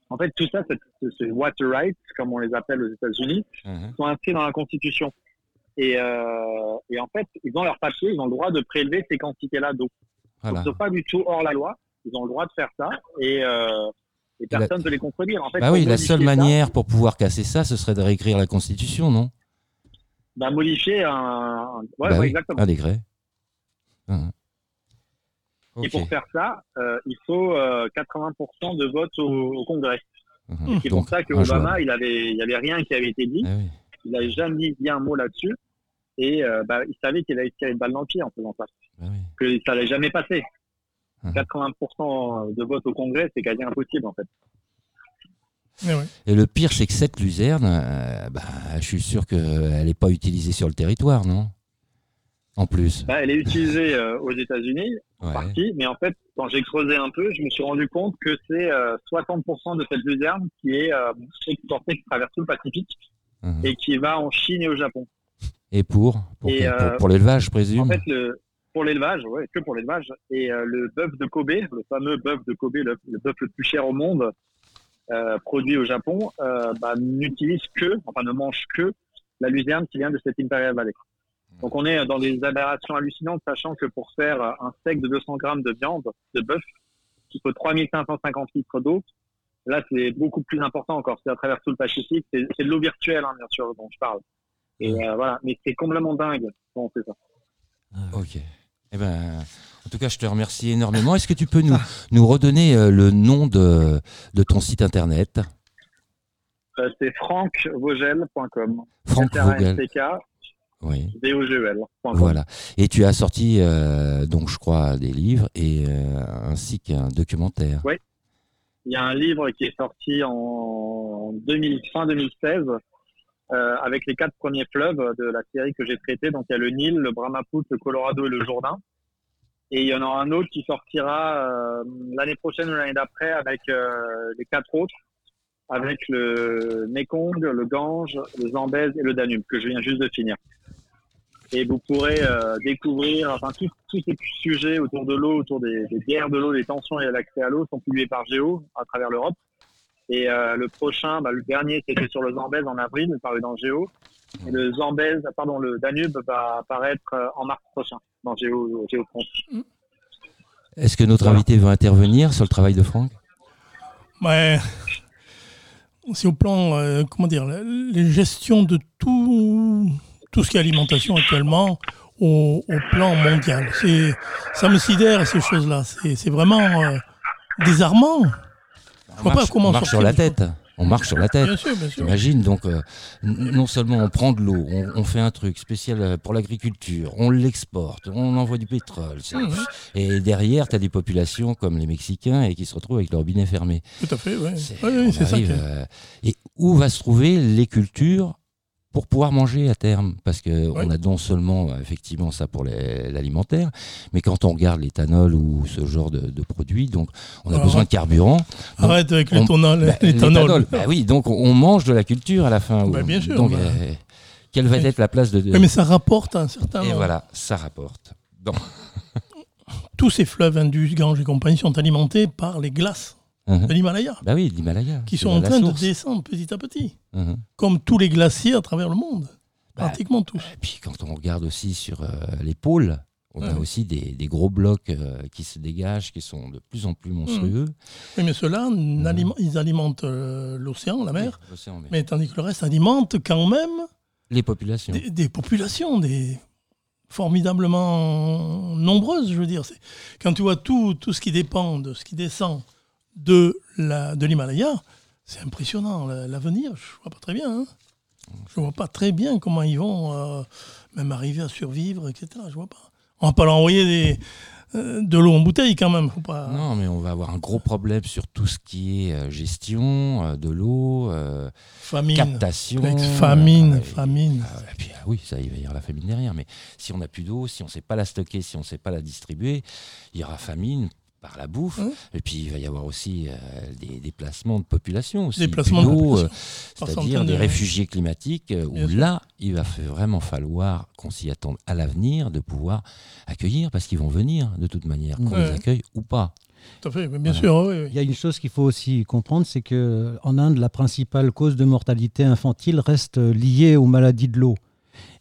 En fait, tout ça, c'est water rights, comme on les appelle aux États-Unis, Mhm. sont inscrits dans la Constitution. Et, et en fait, ils ont leur papier, ils ont le droit de prélever ces quantités-là d'eau. Voilà. Ils sont pas du tout hors la loi. Ils ont le droit de faire ça et, euh, et personne ne peut les contredire. En fait, Bah oui, la seule ça, manière pour pouvoir casser ça, ce serait de réécrire la Constitution, non? Bah, modifier un, ouais, Bah ouais, oui, exactement. un décret. Mhm. Et pour faire ça, euh, il faut euh, 80% de vote au, au Congrès. Mhm. C'est pour ça que injouable. Obama, il avait, il y avait rien qui avait été dit. Ah oui. Il n'avait jamais dit un mot là-dessus. Et euh, bah, il savait qu'il allait tirer une balle dans le pied en faisant ça. Ah oui. Que ça n'allait jamais passer. Mhm. 80% de vote au Congrès, c'est quasi impossible en fait. Ouais. Et le pire, c'est que cette luzerne, euh, bah, je suis sûr qu'elle n'est pas utilisée sur le territoire, non? En plus. Bah, elle est utilisée euh, aux États-Unis, en Ouais. partie, mais en fait, quand j'ai creusé un peu, je me suis rendu compte que c'est euh, 60% de cette luzerne qui est euh, exportée, qui traverse tout le Pacifique Mhm. et qui va en Chine et au Japon. Et pour? Pour, que- euh, pour, pour l'élevage, je présume? En fait, le, pour l'élevage, ouais, que pour l'élevage, et euh, le bœuf de Kobe, le fameux bœuf de Kobe, le, le bœuf le plus cher au monde, euh, produit au Japon, euh, bah, n'utilise que, enfin ne mange que la luzerne qui vient de cette Imperial Valley. Donc on est dans des aberrations hallucinantes, sachant que pour faire un steak de 200 grammes de viande de bœuf, il faut 3550 litres d'eau. Là, c'est beaucoup plus important encore. C'est à travers tout le Pacifique. C'est de l'eau virtuelle, hein, bien sûr, dont je parle. Et euh, voilà, mais c'est complètement dingue quand on fait ça. Ok. Eh ben, en tout cas, je te remercie énormément. Est-ce que tu peux nous, nous redonner euh, le nom de, de ton site internet? Euh, c'est frankvogel.com. Franck Vogel. Oui. V-O-G-E-L.com. Voilà. Et tu as sorti, euh, donc, je crois, des livres et ainsi qu'un documentaire. Il y a un livre qui est sorti en 2000, fin 2016 euh, avec les quatre premiers fleuves de la série que j'ai traité. Donc il y a le Nil, le Brahmaputra, le Colorado et le Jourdain. Et il y en aura un autre qui sortira euh, l'année prochaine ou l'année d'après avec euh, les quatre autres, avec le Mekong, le Gange, le Zambèze et le Danube que je viens juste de finir. Et vous pourrez découvrir, enfin tous ces sujets autour de l'eau, autour des, des guerres de l'eau, des tensions et l'accès à l'eau sont publiés par Géo à travers l'Europe. Et euh, le prochain, bah, le dernier, c'était sur le Zambèze en avril, paru dans Géo. Et le Zambèze, pardon, le Danube va apparaître euh, en mars prochain dans Géo, Géo France. Est-ce que notre Voilà. invité veut intervenir sur le travail de Franck? Ouais. C'est au plan, euh, comment dire, la- les gestions de tout, tout ce qui est alimentation actuellement au, au plan mondial. C'est, ça me sidère ces choses-là. C'est, c'est vraiment euh, désarmant. On marche, comment on marche sur la tête. On marche sur la tête. Bien sûr, bien sûr. T'imagines donc, euh, non seulement on prend de l'eau, on, on fait un truc spécial euh, pour l'agriculture, on l'exporte, on envoie du pétrole. Mhm. Et derrière, tu as des populations comme les Mexicains et qui se retrouvent avec leur robinet fermé. Tout à fait, ouais. C'est- Ouais, ouais, on c'est ça. euh, et où va se trouver les cultures pour pouvoir manger à terme Parce que Ouais. on a non seulement euh, effectivement ça pour l'alimentaire, mais quand on regarde l'éthanol ou ce genre de, de produits, donc on a Ah, besoin de carburant. Arrête avec l'éthanol. Bah, bah oui, donc on- mange de la culture à la fin. Bah, bien sûr, Donc bah. euh, quelle va être la place de, mais ça rapporte un certain Et voilà, ça rapporte. Donc, Tous ces fleuves Indus, Ganges et compagnie sont alimentés par les glaces Mhm. de l'Himalaya, Bah oui, l'Himalaya. qui sont en train de descendre petit à petit, Mhm. comme tous les glaciers à travers le monde. Bah, Pratiquement tous. Et puis quand on regarde aussi sur euh, les pôles, on a aussi des, des gros blocs euh, qui se dégagent, qui sont de plus en plus monstrueux. Oui, mais ceux-là, n'aliment- ils alimentent euh, l'océan, la mer, Oui, mais- mais tandis que le reste alimente quand même Les populations. des, des populations, des formidablement nombreuses, je veux dire. Quand tu vois tout, tout ce qui dépend de ce qui descend de la de l'Himalaya, c'est impressionnant. La- L'avenir, je vois pas très bien. hein. Je vois pas très bien comment ils vont euh, même arriver à survivre, etc. Je vois pas. On va pas leur envoyer des, euh, de l'eau en bouteille quand même. Faut pas... Non, mais on va avoir un gros problème sur tout ce qui est euh, gestion de l'eau, euh, Famine. captation. Famine, et- famine. Ah, et puis, ah oui, ça, il va y avoir la famine derrière. Mais si on n'a plus d'eau, si on ne sait pas la stocker, si on ne sait pas la distribuer, il y aura famine par la bouffe. Et puis, il va y avoir aussi euh, des déplacements de population. Aussi. Déplacements Plus de d'eau, population. euh, C'est-à-dire des de- réfugiés climatiques euh, où sûr. là, il va vraiment falloir qu'on s'y attende à l'avenir de pouvoir accueillir parce qu'ils vont venir de toute manière, qu'on Ouais. les accueille ou pas. Tout à fait, mais bien sûr, oui, oui. Il y a une chose qu'il faut aussi comprendre, c'est que en Inde, la principale cause de mortalité infantile reste liée aux maladies de l'eau.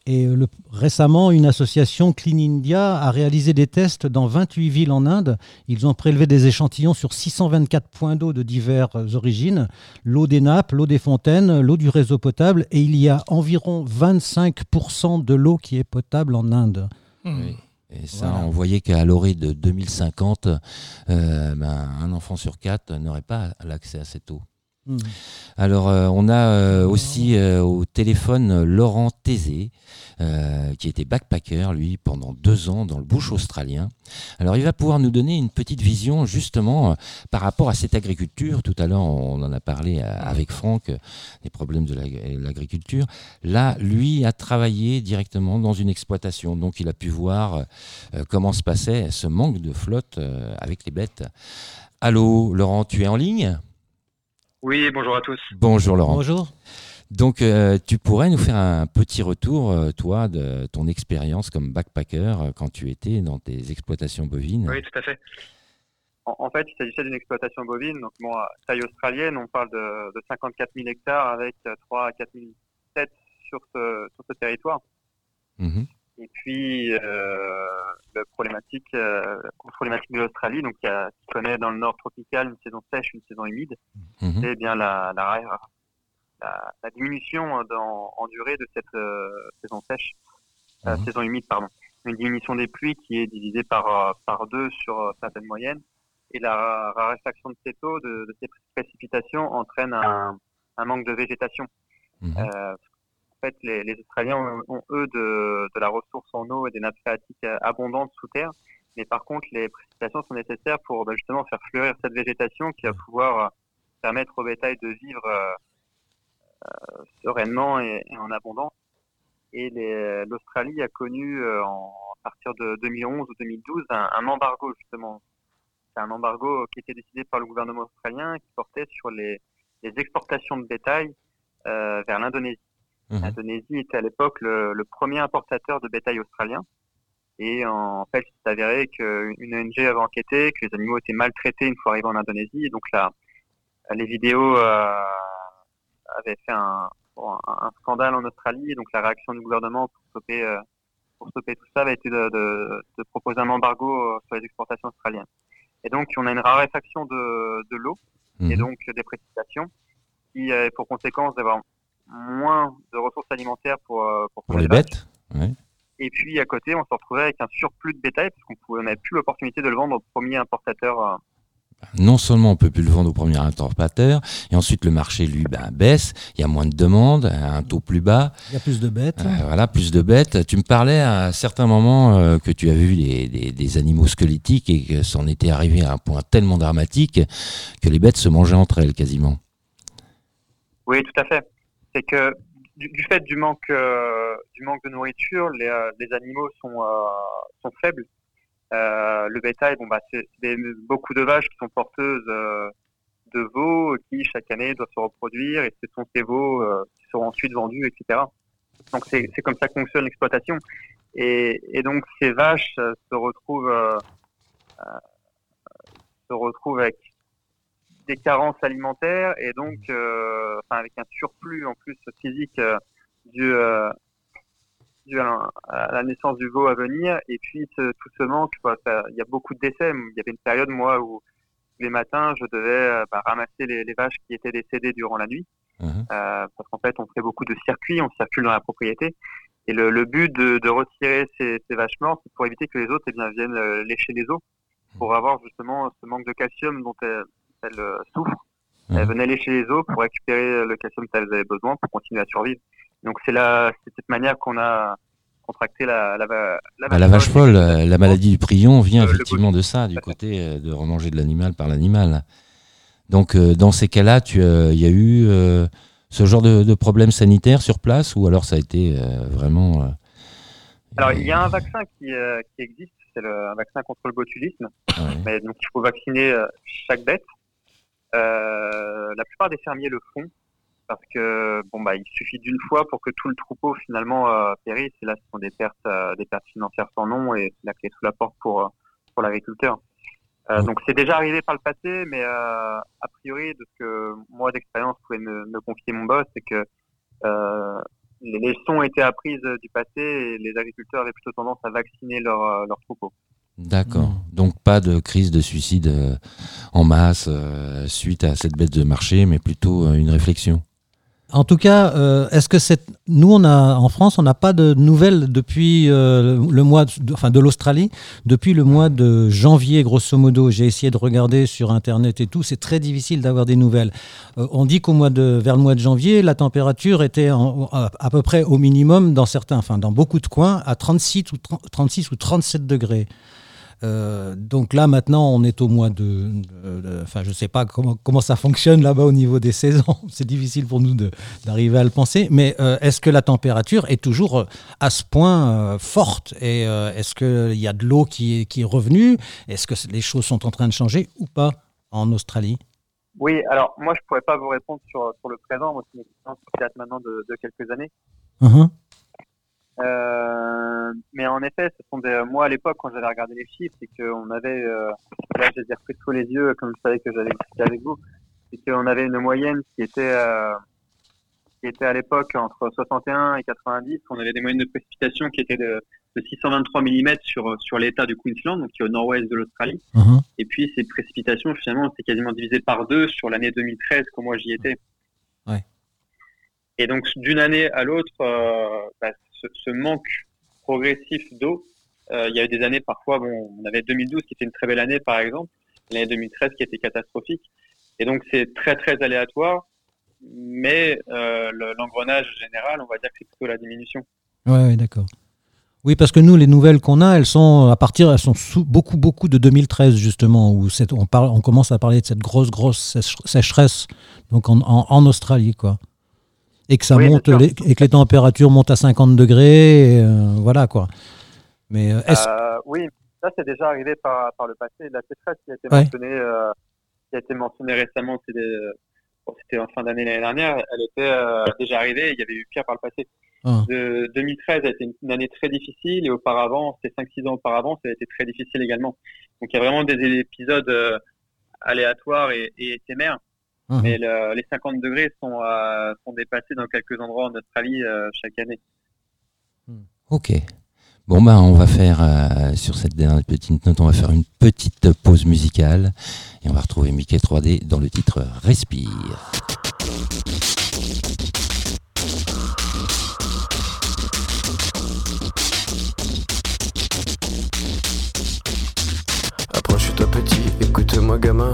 Et euh, le- récemment, une association Clean India a réalisé des tests dans 28 villes en Inde. Ils ont prélevé des échantillons sur 624 points d'eau de diverses origines, l'eau des nappes, l'eau des fontaines, l'eau du réseau potable, et il y a environ 25% de l'eau qui est potable en Inde. Hmm. Oui. Et ça, Voilà. on voyait qu'à l'orée de 2050, euh, ben, un enfant sur quatre n'aurait pas l'accès à cette eau. Hmm. Alors, euh, on a euh, aussi euh, au téléphone Laurent Tézé, qui était backpacker, lui, pendant deux ans dans le bush australien. Alors, il va pouvoir nous donner une petite vision, justement, par rapport à cette agriculture. Tout à l'heure, on en a parlé avec Franck, des problèmes de l'ag- l'agriculture. Là, lui a travaillé directement dans une exploitation. Donc, il a pu voir comment se passait ce manque de flotte avec les bêtes. Allô, Laurent, tu es en ligne? Oui, bonjour à tous. Bonjour, Laurent. Bonjour. Donc, euh, tu pourrais nous faire un petit retour, euh, toi, de ton expérience comme backpacker euh, quand tu étais dans tes exploitations bovines? Oui, tout à fait. En, en fait, il s'agissait d'une exploitation bovine, donc bon, à taille australienne, on parle de, de 54 000 hectares avec euh, 3 à 4 000 têtes sur ce, sur ce territoire. Mhm. Et puis, euh, la problématique, euh, problématique de l'Australie, donc qui, a- qui connaît dans le nord tropical une saison sèche, une saison humide, Mhm. c'est bien la, la, la, la diminution dans, en durée de cette euh, saison sèche, euh, Mhm. saison humide, pardon. Une diminution des pluies qui est divisée par, par deux sur certaines moyennes. Et la raréfaction de ces taux, de, de ces précipitations, entraîne un, un manque de végétation. Mhm. Euh, fait, les, Australiens ont, ont, eux de, la ressource en eau et des nappes phréatiques abondantes sous terre. Mais par contre, les précipitations sont nécessaires pour bah, justement faire fleurir cette végétation qui va pouvoir euh, permettre au bétail de vivre euh, euh, sereinement et, en abondance. Et l'Australie a connu à partir de 2011 ou 2012 un, embargo justement. C'est un embargo qui était décidé par le gouvernement australien qui portait sur les, exportations de bétail vers l'Indonésie. L'Indonésie était à l'époque le, le premier importateur de bétail australien. Et en fait, il s'est avéré qu'une ONG avait enquêté, que les animaux étaient maltraités une fois arrivés en Indonésie. Et donc là, les vidéos euh, avaient fait un, bon, un, un scandale en Australie. Et donc la réaction du gouvernement pour stopper, euh, pour stopper tout ça avait été de, de, de proposer un embargo euh, sur les exportations australiennes. Et donc on a une raréfaction de, de l'eau et Mhm. donc des précipitations, qui a pour conséquence d'avoir moins de ressources alimentaires pour, euh, pour, Pour les bêtes ouais. Et puis à côté, on se retrouvait avec un surplus de bétail parce qu'on pouvait- on n'avait plus l'opportunité de le vendre au premier importateur. euh, Non seulement on peut plus le vendre au premier importateur, et ensuite le marché, lui, ben, baisse, il y a moins de demandes, un taux plus bas, Il y a plus de bêtes. Euh, voilà, plus de bêtes. Tu me parlais à certains moments euh, que tu avais vu des, des- des animaux squelettiques et que c'en était arrivé à un point tellement dramatique que les bêtes se mangeaient entre elles quasiment. Oui, tout à fait. C'est que du, fait du manque, euh, du manque de nourriture, les, euh, les animaux sont, euh, sont faibles. Le bétail, bon bah c'est beaucoup de vaches qui sont porteuses de veaux qui chaque année doivent se reproduire et ce sont ces veaux qui seront ensuite vendus, etc. Donc c'est comme ça que fonctionne l'exploitation. Et, et donc ces vaches se retrouvent se retrouvent avec des carences alimentaires et donc euh, enfin, avec un surplus en plus physique euh, dû, euh, dû à, la- à la naissance du veau à venir. Et puis ce- tout ce manque ça- il y a beaucoup de décès. Il y avait une période moi où tous les matins je devais euh, bah, ramasser les, les vaches qui étaient décédées durant la nuit. Mhm. euh, parce qu'en fait on fait beaucoup de circuits on circule dans la propriété. Et le, le but de, de retirer ces, ces vaches mortes c'est pour éviter que les autres eh bien, viennent euh, lécher les os pour avoir justement ce manque de calcium dont elles, elles, euh, souffrent Mhm. elles venaient lécher les os pour récupérer le calcium dont elles avaient besoin pour continuer à survivre. Donc c'est la, c'est cette manière qu'on a contracté la, la, Bah, la vache folle, euh, la maladie du prion vient Euh, effectivement de ça, du côté de remanger de l'animal par l'animal. Donc euh, dans ces cas-là, euh, il y a eu ce genre de, de problème sanitaire sur place ou alors ça a été vraiment... Alors il y a un vaccin qui, qui existe, c'est le, un vaccin contre le botulisme. ouais. Mais donc il faut vacciner chaque bête. Euh, la plupart des fermiers le font parce que bon bah il suffit d'une fois pour que tout le troupeau finalement euh, périsse. Et là ce sont des pertes, euh, des pertes financières sans nom et c'est la clé sous la porte pour pour l'agriculteur. Euh. Donc c'est déjà arrivé par le passé, mais euh, a priori, de ce que moi d'expérience pouvait me, me confier mon boss, c'est que euh, les leçons étaient apprises du passé et les agriculteurs avaient plutôt tendance à vacciner leurs euh, leurs troupeaux. D'accord. Mm. Donc pas de crise de suicide euh, en masse euh, suite à cette baisse de marché, mais plutôt euh, une réflexion. En tout cas, euh, est-ce que c'est nous on a en France on n'a pas de nouvelles depuis euh, le mois de, enfin de l'Australie depuis le mois de janvier grosso modo. J'ai essayé de regarder sur internet et tout, c'est très difficile d'avoir des nouvelles. Euh, on dit qu'au mois de vers le mois de janvier, la température était en- à, à peu près au minimum dans certains, enfin dans beaucoup de coins à 36 ou 30 36 ou 37 degrés. Euh, donc là maintenant on est au mois de, enfin je sais pas comment comment ça fonctionne là-bas au niveau des saisons. C'est difficile pour nous d'arriver à le penser. Mais euh, est-ce que la température est toujours euh, à ce point euh, forte? Et est-ce qu'il y a de l'eau qui est, qui est revenue? Est-ce que les choses sont en train de changer ou pas en Australie? Oui, alors moi je pourrais pas vous répondre sur, sur le présent, moi c'est une expérience qui date maintenant de, de quelques années. Mhm. Euh, mais en effet, ce sont des, moi à l'époque quand j'avais regardé les chiffres, c'est qu'on avait, euh, là j'ai les ai repris sous les yeux comme je savais que j'allais discuter avec vous, c'est qu'on avait une moyenne qui était, euh, qui était à l'époque entre 61 et 90, on avait des moyennes de précipitation qui étaient de, de 623 mm sur, sur l'état du Queensland, donc qui est au nord-ouest de l'Australie. Mhm. Et puis ces précipitations, finalement, c'est quasiment divisé par deux sur l'année 2013, quand moi j'y étais. Ouais. Et donc d'une année à l'autre, bah, ce, manque progressif d'eau, euh, il y a eu des années parfois, bon, on avait 2012 qui était une très belle année par exemple, l'année 2013 qui était catastrophique. Et donc c'est très très aléatoire, mais euh, le- l'engrenage général, on va dire que c'est plutôt la diminution. Ouais, ouais, d'accord. Oui, parce que nous, les nouvelles qu'on a, elles sont à partir, elles sont beaucoup, beaucoup de 2013 justement, où on, parle, on commence à parler de cette grosse, grosse sécheresse, donc en, en- en Australie, quoi. Et que ça Oui, monte, les- et que les températures montent à 50 degrés, et, euh, voilà, quoi. Mais euh, est-ce Euh, oui, ça c'est déjà arrivé par, par le passé. La sécheresse qui a été Ouais. mentionnée, euh, qui a été mentionnée récemment, c'était bon, c'était en fin d'année l'année dernière, elle était déjà arrivée. Il y avait eu pire par le passé. Ah. De 2013 a été une, une année très difficile et auparavant, c'était 5-6 ans auparavant, ça a été très difficile également. Donc il y a vraiment des épisodes aléatoires et, et éphémères. Mhm. Mais le- les 50 degrés sont, euh, sont dépassés dans quelques endroits en Australie euh, chaque année. Ok. Bon ben on va faire euh, sur cette dernière petite note, on va faire une petite pause musicale et on va retrouver Mickey 3D dans le titre Respire. Approche-toi petit, écoute-moi gamin.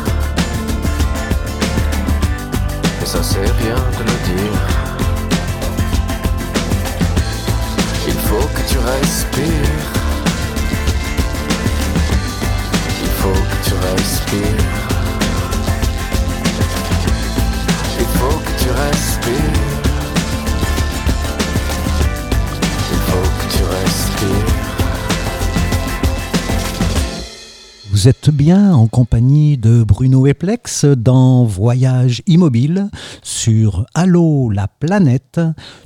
Ça c'est rien de le dire. Il faut que tu respires. Il faut que tu respires. Il faut que tu respires. Il faut que tu respires. Vous êtes bien en compagnie de Bruno Eplex dans Voyage Immobile sur Allô la planète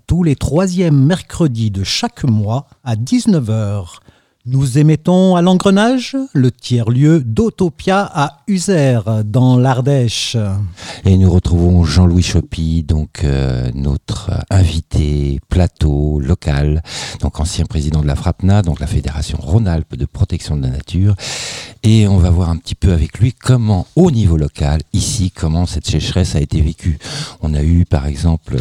tous les troisièmes mercredis de chaque mois à 19h. Nous émettons à l'engrenage le tiers-lieu d'Autopia à Uzer dans l'Ardèche. Et nous retrouvons Jean-Louis Choppy, donc euh, notre invité plateau local, donc ancien président de la FRAPNA, donc la Fédération Rhône-Alpes de protection de la nature. Et on va voir un petit peu avec lui comment, au niveau local, ici, comment cette sécheresse a été vécue. On a eu, par exemple,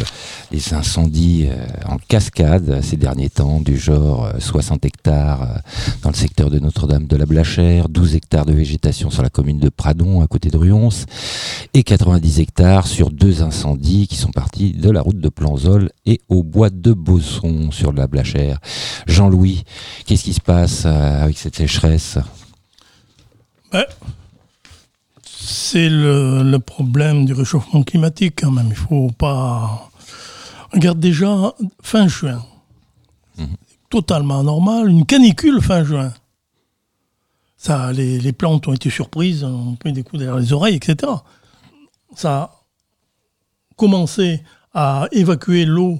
des incendies euh, en cascade ces derniers temps, du genre euh, 60 hectares euh, dans le secteur de Notre-Dame de la Blachère, 12 hectares de végétation sur la commune de Pradon, à côté de Ruons, et 90 hectares sur deux incendies qui sont partis de la route de Planzol et au bois de Bosson sur la Blachère. Jean-Louis, qu'est-ce qui se passe euh, avec cette sécheresse? Ben, c'est le, le problème du réchauffement climatique quand même. Il faut pas. Regarde déjà fin juin. Totalement normal. Une canicule fin juin. Ça, les, les plantes ont été surprises, ont pris des coups derrière les oreilles, etc. Ça a commencé à évacuer l'eau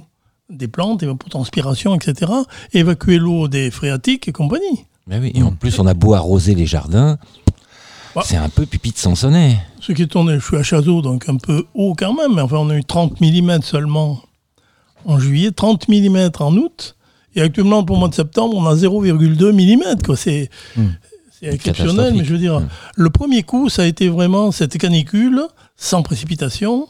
des plantes, évapotranspiration, etc. Évacuer l'eau des phréatiques et compagnie. Mais oui, et en plus, on a beau arroser les jardins, Ouais. c'est un peu pipi de Sansonnet. Ce qui est tourné, je suis à Chazot, donc un peu haut quand même, mais enfin on a eu 30 mm seulement en juillet, 30 mm en août, et actuellement pour le mois de septembre, on a 0,2 mm. C'est, exceptionnel, mais je veux dire, Hmm. le premier coup, ça a été vraiment cette canicule, sans précipitation,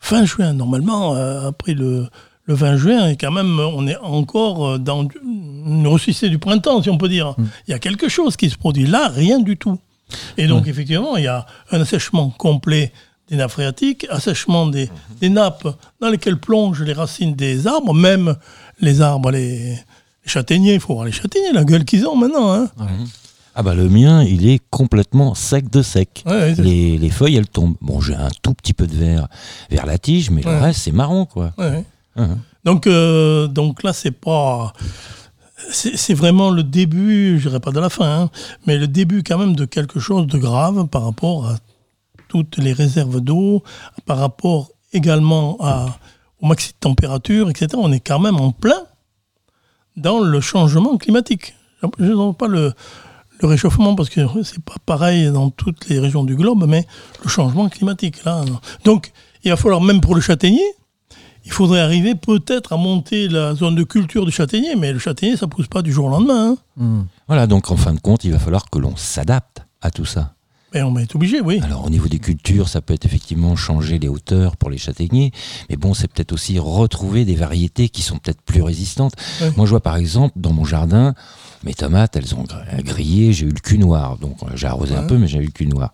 fin juin. Normalement, euh, après le, le 20 juin, et quand même, on est encore dans une ressuscité du printemps, si on peut dire. Il y a quelque chose qui se produit. Là, rien du tout. Et donc, effectivement, il y a un assèchement complet des nappes phréatiques, assèchement des, des nappes dans lesquelles plongent les racines des arbres, même les arbres, les, les châtaigniers, il faut voir les châtaigniers, la gueule qu'ils ont maintenant. Hein. Ah bah le mien, il est complètement sec de sec. Ouais, Les, les feuilles, elles tombent. Bon, j'ai un tout petit peu de vert vers la tige, mais le reste, c'est marron, quoi. ouais, ouais. Hein. Donc, euh, donc là, c'est pas. C'est c'est vraiment le début, je dirais pas de la fin, hein, mais le début quand même de quelque chose de grave par rapport à toutes les réserves d'eau, par rapport également au maxi de température, etc. On est quand même en plein dans le changement climatique. Je ne pas le, réchauffement parce que c'est pas pareil dans toutes les régions du globe, mais le changement climatique. Là. Donc, il va falloir, même pour le châtaignier, il faudrait arriver peut-être à monter la zone de culture du châtaignier, mais le châtaignier, ça pousse pas du jour au lendemain. hein. Voilà, donc en fin de compte, il va falloir que l'on s'adapte à tout ça. Mais on est obligé, oui. Alors au niveau des cultures, ça peut être effectivement changer les hauteurs pour les châtaigniers, mais bon, c'est peut-être aussi retrouver des variétés qui sont peut-être plus résistantes. Ouais. Moi, je vois par exemple dans mon jardin, mes tomates, elles ont gr- grillé, j'ai eu le cul noir, donc euh, j'ai arrosé un peu, mais j'ai eu le cul noir.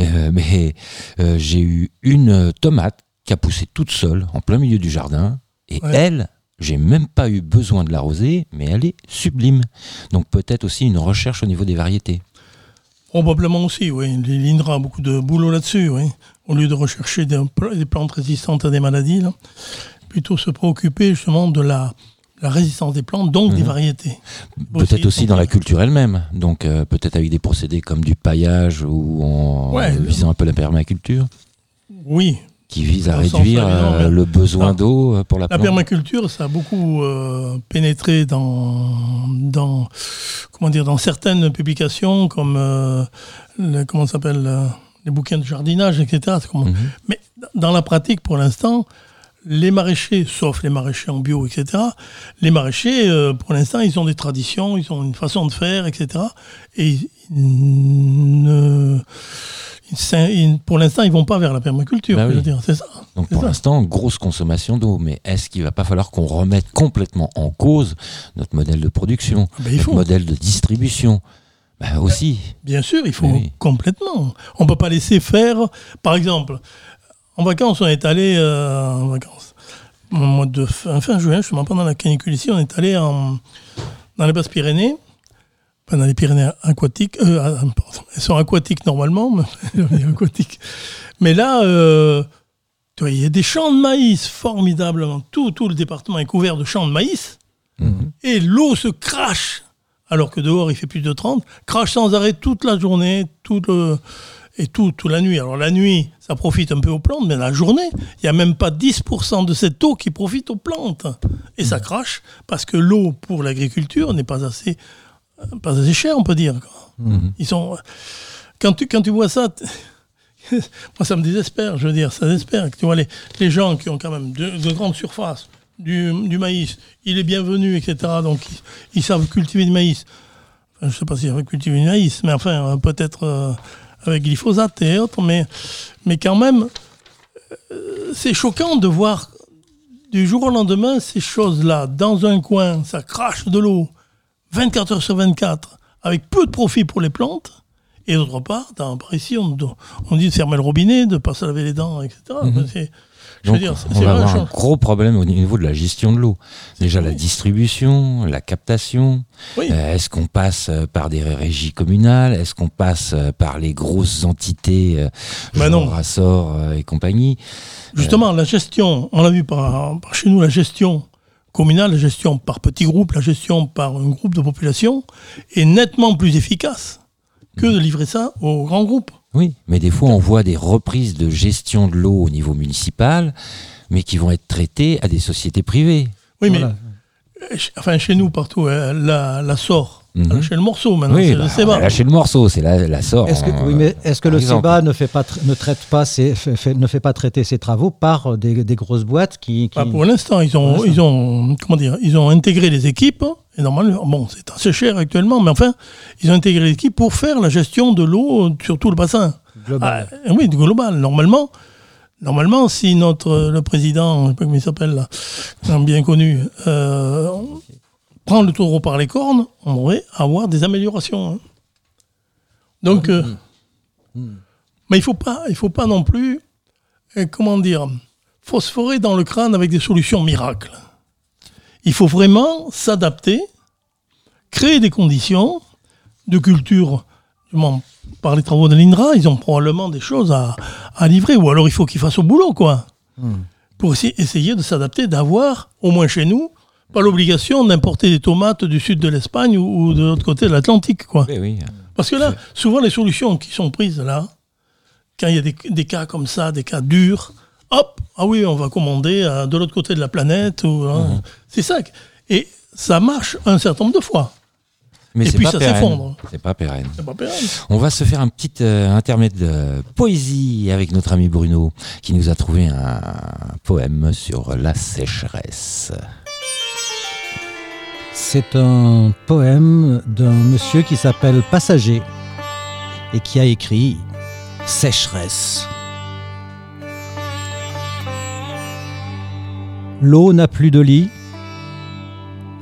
Euh, mais euh, j'ai eu une tomate qui a poussé toute seule en plein milieu du jardin, et Ouais. elle, j'ai même pas eu besoin de l'arroser, mais elle est sublime. Donc peut-être aussi une recherche au niveau des variétés. Probablement aussi, oui. L'INRA a beaucoup de boulot là-dessus, oui. Au lieu de rechercher des, pla- des plantes résistantes à des maladies. Là. plutôt se préoccuper justement de la, la résistance des plantes, donc des Mhm. variétés. Peut-être Aussi, dans la culture elle-même. Donc euh, peut-être avec des procédés comme du paillage ou en Ouais, visant un peu la permaculture, Oui, qui vise à réduire euh, le besoin Ah. d'eau euh, pour la, La plante. permaculture, ça a beaucoup euh, pénétré dans, dans, comment dire, dans certaines publications comme euh, le- comment s'appelle euh, les bouquins de jardinage, etc. Mhm. Mais dans la pratique, pour l'instant, les maraîchers, sauf les maraîchers en bio, etc., les maraîchers, pour l'instant, ils ont des traditions, ils ont une façon de faire, etc. Et ils ne- ils- ils- pour l'instant, ils vont pas vers la permaculture. Bah je oui. c'est ça. Donc pour l'instant, grosse consommation d'eau. Mais est-ce qu'il va pas falloir qu'on remette complètement en cause notre modèle de production, il notre faut. modèle de distribution? Bah, Aussi. Bien sûr, il faut Oui. complètement. On ne peut pas laisser faire. Par exemple, en vacances, on est allé euh, en vacances. Au mois de fin, fin juin, justement, pendant la canicule ici, on est allé en, dans les Basses-Pyrénées, dans les Pyrénées aquatiques. euh, ah, elles sont aquatiques normalement, mais aquatiques. Mais là, euh, tu vois, il y a des champs de maïs formidablement. Tout, tout le département est couvert de champs de maïs Mhm. et l'eau se crache, alors que dehors il fait plus de 30, crache sans arrêt toute la journée, tout le, et tout, toute la nuit. Alors la nuit, ça profite un peu aux plantes, mais la journée, il n'y a même pas 10% de cette eau qui profite aux plantes. Et ça crache parce que l'eau pour l'agriculture n'est pas assez, euh, pas assez chère, on peut dire. quoi. Mhm. Ils sont, quand, tu, quand tu vois ça, moi ça me désespère, je veux dire, ça désespère. Tu vois les, les gens qui ont quand même de, de grandes surfaces, du, du maïs, il est bienvenu, etc. Donc ils, ils savent cultiver du maïs. Enfin, je ne sais pas s'ils savent cultiver du maïs, mais enfin euh, peut-être euh, avec glyphosate et autres, mais, mais quand même, euh, c'est choquant de voir du jour au lendemain ces choses-là dans un coin, ça crache de l'eau 24 heures sur 24 avec peu de profit pour les plantes. Et d'autre part, dans, par ici, on, on dit de fermer le robinet, de ne pas se laver les dents, etc. Mhm. C'est- Je veux Donc, dire, c'est on va avoir un gros problème au niveau de la gestion de l'eau. Déjà la distribution, la captation. Oui. Euh, Est-ce qu'on passe euh, par des régies communales? Est-ce qu'on passe euh, par les grosses entités euh, Bah genre non. Açor euh, et compagnie? Justement, la gestion, on l'a vu par, par chez nous, la gestion communale, la gestion par petits groupes, la gestion par un groupe de population est nettement plus efficace que de livrer ça aux grands groupes. Oui, mais des fois on voit des reprises de gestion de l'eau au niveau municipal, mais qui vont être traitées à des sociétés privées. Oui, Voilà. mais euh, enfin, chez nous, partout, hein, la, la sort, Mhm. lâché le morceau maintenant, oui, c'est bah, le le morceau, c'est la, la sort. Est-ce que, en- oui, mais est-ce que le exemple. CEBA ne, fait pas, ne, traite pas ses- fait- fait- ne fait pas traiter ses travaux par des, des grosses boîtes qui. qui- Bah, pour l'instant, ils ont, ils ont, comment dire, ils ont intégré les équipes. Et normalement, bon, c'est assez cher actuellement, mais enfin, ils ont intégré les équipes pour faire la gestion de l'eau sur tout le bassin. global. Ah, oui, du global. Normalement, normalement, si notre le président, je sais pas comment il s'appelle là, un bien connu, euh, prend le taureau par les cornes, on devrait avoir des améliorations. hein. Donc, euh, mais il faut pas, il faut pas non plus, euh, comment dire, phosphorer dans le crâne avec des solutions miracles. Il faut vraiment s'adapter, créer des conditions de culture. Par les travaux de l'INRA, ils ont probablement des choses à, à livrer, ou alors il faut qu'ils fassent au boulot, quoi. Pour essayer de s'adapter, d'avoir, au moins chez nous, pas l'obligation d'importer des tomates du sud de l'Espagne ou, ou de l'autre côté de l'Atlantique, quoi. Oui, oui. Parce que là, souvent les solutions qui sont prises là, quand il y a des, des cas comme ça, des cas durs, hop, ah oui, on va commander à- de l'autre côté de la planète. ou hein. C'est ça. Et ça marche un certain nombre de fois. Mais Et c'est puis pas ça s'effondre. C'est pas pérenne. C'est pas pérenne. On va se faire un petit euh, intermède de poésie avec notre ami Bruno, qui nous a trouvé un poème sur la sécheresse. C'est un poème d'un monsieur qui s'appelle Passager et qui a écrit Sécheresse. L'eau n'a plus de lit,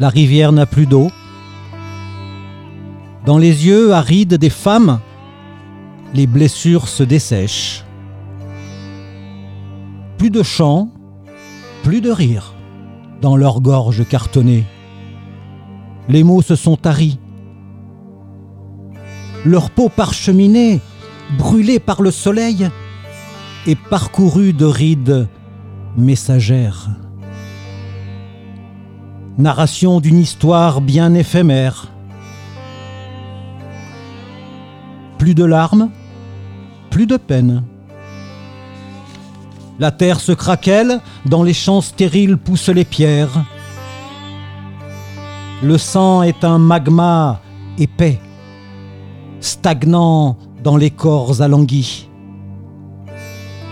la rivière n'a plus d'eau. Dans les yeux arides des femmes, les blessures se dessèchent. Plus de chant, plus de rire dans leur gorge cartonnée. Les mots se sont taris. Leur peau parcheminée, brûlée par le soleil, est parcourue de rides messagères. narration d'une histoire bien éphémère. Plus de larmes, plus de peine. La terre se craquelle, dans les champs stériles poussent les pierres. Le sang est un magma épais, stagnant dans les corps alanguis.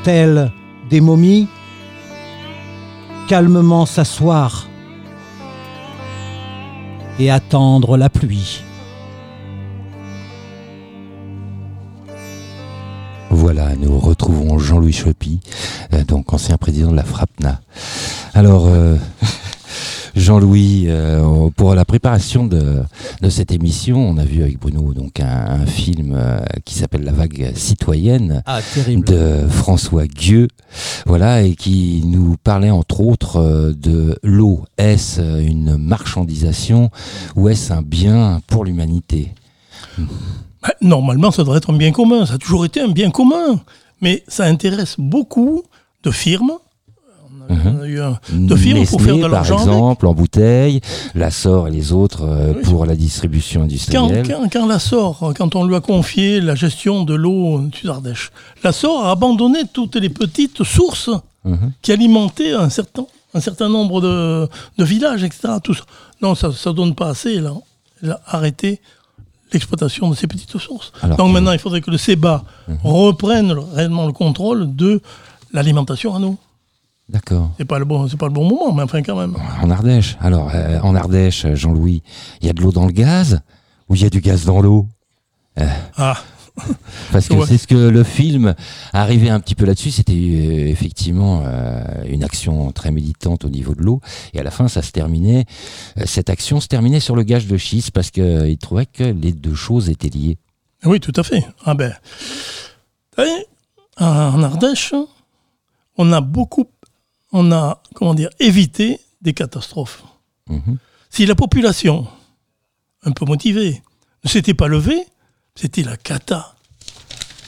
Tels des momies, calmement s'asseoir et attendre la pluie. Voilà, nous retrouvons Jean-Louis Chopy, euh, donc ancien président de la FRAPNA. Alors, euh, Jean-Louis, euh, pour la préparation de, de cette émission, on a vu avec Bruno donc un, un film euh, qui s'appelle La vague citoyenne Ah, de François Gueux, voilà, et qui nous parlait entre autres euh, de l'eau. Est-ce une marchandisation ou est-ce un bien pour l'humanité? Ben, Normalement, ça devrait être un bien commun. Ça a toujours été un bien commun. Mais ça intéresse beaucoup de firmes. On Mhm. on a eu un- de firmes pour faire de par l'argent avec. exemple, en bouteille, l'Assor et les autres euh, Oui. pour la distribution Quand, industrielle. quand, quand l'Assor, quand on lui a confié la gestion de l'eau du Ardèche, l'Assor a abandonné toutes les petites sources Mhm. qui alimentaient un certain, un certain nombre de, de villages, etc. Tout ça. Non, ça ne donne pas assez. Là. Il a arrêté l'exploitation de ces petites sources. Alors Donc maintenant, il faudrait que le CEBA reprenne le- réellement le contrôle de l'alimentation en eau. D'accord. C'est pas le bon, c'est pas le bon moment, mais enfin quand même. En Ardèche. Alors, euh, en Ardèche, Jean-Louis, il y a de l'eau dans le gaz ou il y a du gaz dans l'eau? Ah, Parce que Ouais. c'est ce que le film arrivait un petit peu là-dessus. C'était euh, effectivement euh, une action très militante au niveau de l'eau. Et à la fin, ça se terminait. euh, cette action se terminait sur le gage de schiste parce qu'il trouvait que les deux choses étaient liées. Oui, tout à fait. Ah ben, en Ardèche, on a beaucoup, on a, comment dire, évité des catastrophes. Mhm. Si la population, un peu motivée, ne s'était pas levée, c'était la cata.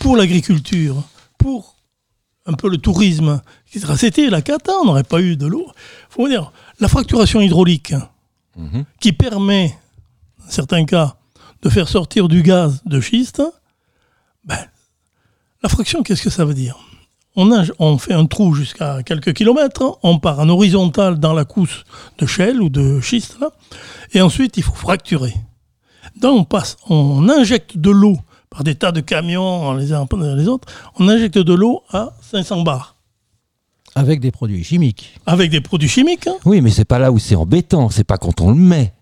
Pour l'agriculture, pour un peu le tourisme, etc. C'était la cata, on n'aurait pas eu de l'eau. faut dire, la fracturation hydraulique, Mhm. qui permet, dans certains cas, de faire sortir du gaz de schiste, ben, la fraction, qu'est-ce que ça veut dire? On, fait un trou jusqu'à quelques kilomètres, on part en horizontal dans la couche de shell ou de schiste, là, et ensuite il faut fracturer. Donc on, passe, on injecte de l'eau par des tas de camions les uns les autres, on injecte de l'eau à 500 bars, Avec des produits chimiques. avec des produits chimiques. hein. Oui, mais c'est pas là où c'est embêtant. C'est pas quand on le met.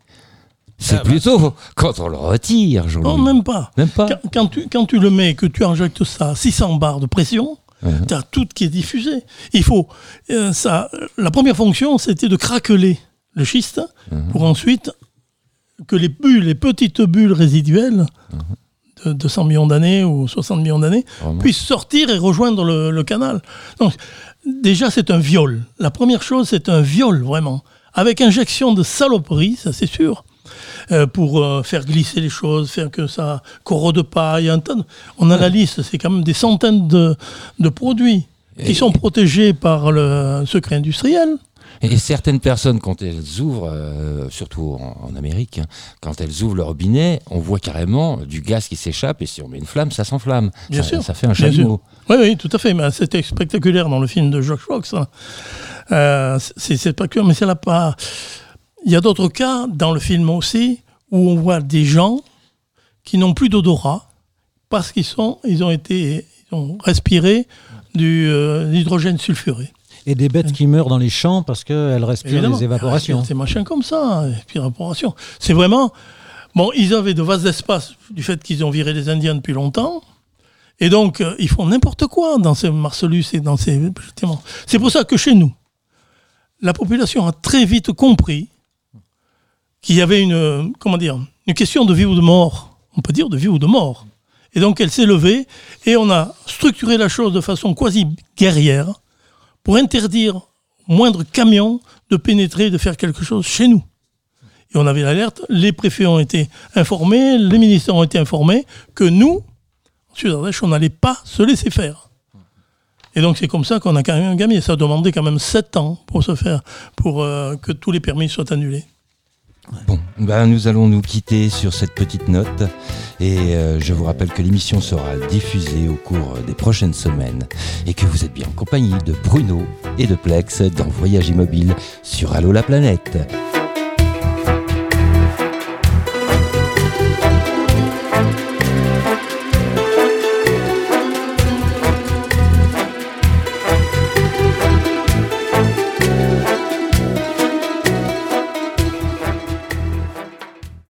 C'est Ah bah. plutôt quand on le retire, Jean-Louis. Non, même pas. Même pas. Quand, quand tu, quand tu le mets, que tu injectes ça à 600 bars de pression, Mhm. tu as tout qui est diffusé. Il faut. euh, ça, la première fonction, c'était de craqueler le schiste Mhm. pour ensuite que les bulles, les petites bulles résiduelles de 200 millions d'années ou 60 millions d'années puissent sortir et rejoindre le, le canal. Donc, déjà, c'est un viol. La première chose, c'est un viol, vraiment. Avec injection de saloperie, ça c'est sûr, euh, pour euh, faire glisser les choses, faire que ça corrode pas. Il y a un tas de- On a la liste, c'est quand même des centaines de, de produits qui sont protégés par le secret industriel. Et certaines personnes, quand elles ouvrent, euh, surtout en, en Amérique, hein, quand elles ouvrent le robinet, on voit carrément du gaz qui s'échappe et si on met une flamme, ça s'enflamme. Bien ça, sûr. Ça fait un chalumeau. Oui, oui, tout à fait. Mais c'était spectaculaire dans le film de George Fox. hein. Euh, c'est c'est spectaculaire, mais c'est là pas. Il y a d'autres cas dans le film aussi où on voit des gens qui n'ont plus d'odorat parce qu'ils sont, ils ont été, ils ont respiré du euh, l'hydrogène sulfuré. Et des bêtes qui meurent dans les champs parce qu'elles respirent Évidemment. les évaporations. Des machins comme ça, hein, évaporation. C'est vraiment. Bon, ils avaient de vastes espaces du fait qu'ils ont viré les Indiens depuis longtemps. Et donc, euh, ils font n'importe quoi dans ces Marcellus et dans ces. C'est pour ça que chez nous, la population a très vite compris qu'il y avait une, comment dire, une question de vie ou de mort. On peut dire de vie ou de mort. Et donc, elle s'est levée et on a structuré la chose de façon quasi guerrière pour interdire au moindre camion de pénétrer, de faire quelque chose chez nous. Et on avait l'alerte, les préfets ont été informés, les ministères ont été informés que nous, en Sud-Ardèche, on n'allait pas se laisser faire. Et donc c'est comme ça qu'on a quand même gagné. Ça a demandé quand même sept ans pour se faire, pour euh, que tous les permis soient annulés. Bon, ben nous allons nous quitter sur cette petite note et euh, je vous rappelle que l'émission sera diffusée au cours des prochaines semaines et que vous êtes bien en compagnie de Bruno et de Plex dans Voyage Immobile sur Allo la planète.